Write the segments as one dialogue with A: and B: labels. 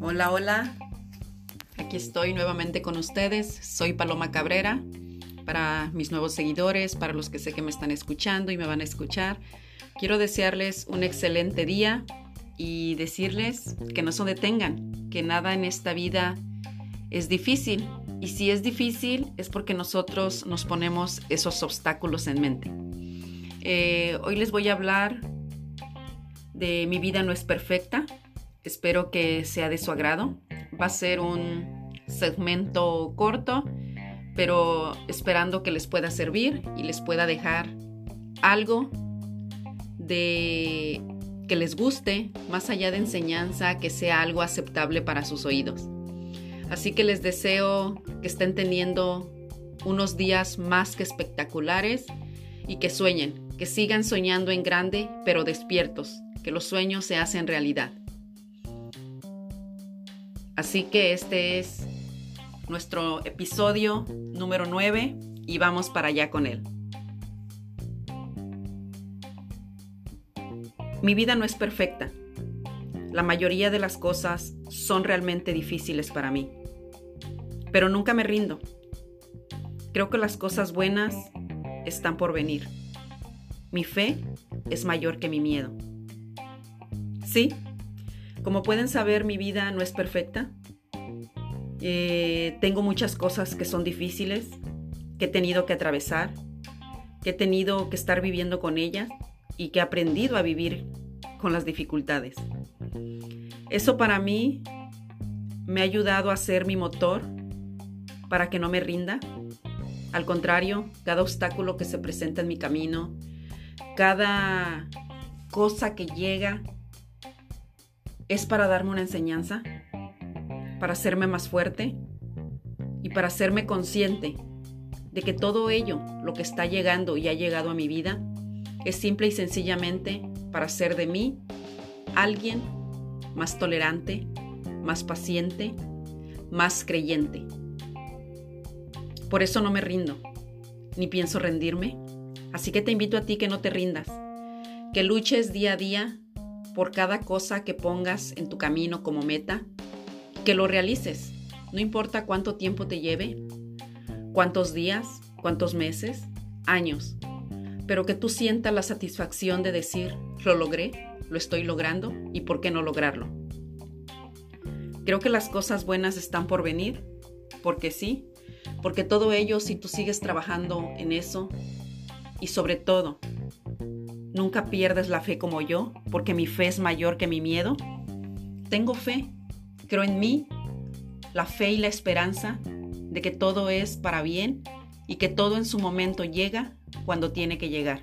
A: Hola, hola. Aquí estoy nuevamente con ustedes. Soy Paloma Cabrera. Para mis nuevos seguidores, para los que sé que me están escuchando y me van a escuchar, quiero desearles un excelente día y decirles que no se detengan, que nada en esta vida es difícil. Y si es difícil es porque nosotros nos ponemos esos obstáculos en mente. Eh, hoy les voy a hablar de Mi vida no es perfecta. Espero que sea de su agrado. Va a ser un segmento corto, pero esperando que les pueda servir y les pueda dejar algo de que les guste, más allá de enseñanza, que sea algo aceptable para sus oídos. Así que les deseo que estén teniendo unos días más que espectaculares y que sueñen, que sigan soñando en grande, pero despiertos, que los sueños se hacen realidad. Así que este es nuestro episodio número 9 y vamos para allá con él. Mi vida no es perfecta. La mayoría de las cosas son realmente difíciles para mí. Pero nunca me rindo. Creo que las cosas buenas están por venir. Mi fe es mayor que mi miedo. Sí, como pueden saber, mi vida no es perfecta. Eh, tengo muchas cosas que son difíciles, que he tenido que atravesar, que he tenido que estar viviendo con ellas y que he aprendido a vivir con las dificultades. Eso para mí me ha ayudado a ser mi motor para que no me rinda. Al contrario, cada obstáculo que se presenta en mi camino, cada cosa que llega, es para darme una enseñanza, para hacerme más fuerte y para hacerme consciente de que todo ello, lo que está llegando y ha llegado a mi vida, es simple y sencillamente para hacer de mí alguien más tolerante, más paciente, más creyente. Por eso no me rindo, ni pienso rendirme. Así que te invito a ti que no te rindas, que luches día a día por cada cosa que pongas en tu camino como meta, que lo realices. No importa cuánto tiempo te lleve, cuántos días, cuántos meses, años, pero que tú sientas la satisfacción de decir, lo logré, lo estoy logrando y por qué no lograrlo. Creo que las cosas buenas están por venir, porque sí, porque todo ello, si tú sigues trabajando en eso, y sobre todo, nunca pierdes la fe como yo, porque mi fe es mayor que mi miedo. Tengo fe, creo en mí, la fe y la esperanza de que todo es para bien y que todo en su momento llega cuando tiene que llegar.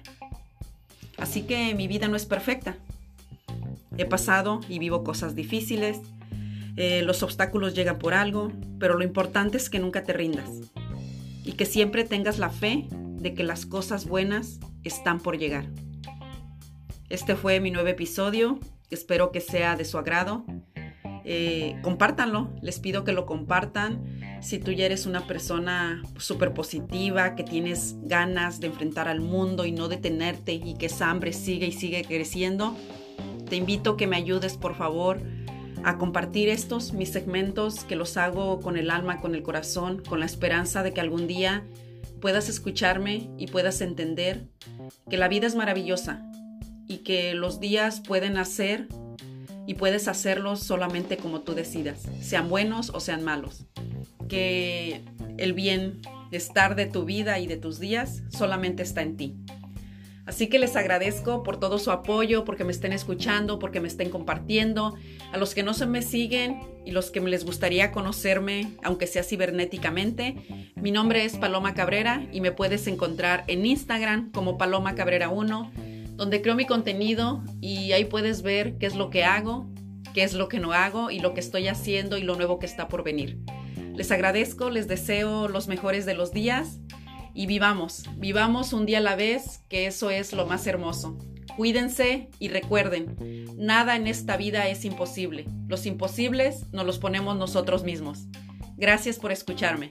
A: Así que mi vida no es perfecta. He pasado y vivo cosas difíciles, eh, los obstáculos llegan por algo, pero lo importante es que nunca te rindas y que siempre tengas la fe de que las cosas buenas están por llegar. Este fue mi nuevo episodio, espero que sea de su agrado. Eh, compártanlo, les pido que lo compartan. Si tú ya eres una persona súper positiva, que tienes ganas de enfrentar al mundo y no detenerte y que esa hambre sigue y sigue creciendo, te invito que me ayudes por favor a compartir estos, mis segmentos, que los hago con el alma, con el corazón, con la esperanza de que algún día puedas escucharme y puedas entender que la vida es maravillosa y que los días pueden hacer y puedes hacerlos solamente como tú decidas, sean buenos o sean malos. Que el bienestar de tu vida y de tus días solamente está en ti. Así que les agradezco por todo su apoyo, porque me estén escuchando, porque me estén compartiendo. A los que no se me siguen y los que les gustaría conocerme, aunque sea cibernéticamente, mi nombre es Paloma Cabrera y me puedes encontrar en Instagram como Paloma Cabrera 1, donde creo mi contenido y ahí puedes ver qué es lo que hago, qué es lo que no hago y lo que estoy haciendo y lo nuevo que está por venir. Les agradezco, les deseo los mejores de los días y vivamos, vivamos un día a la vez, que eso es lo más hermoso. Cuídense y recuerden, nada en esta vida es imposible. Los imposibles nos los ponemos nosotros mismos. Gracias por escucharme.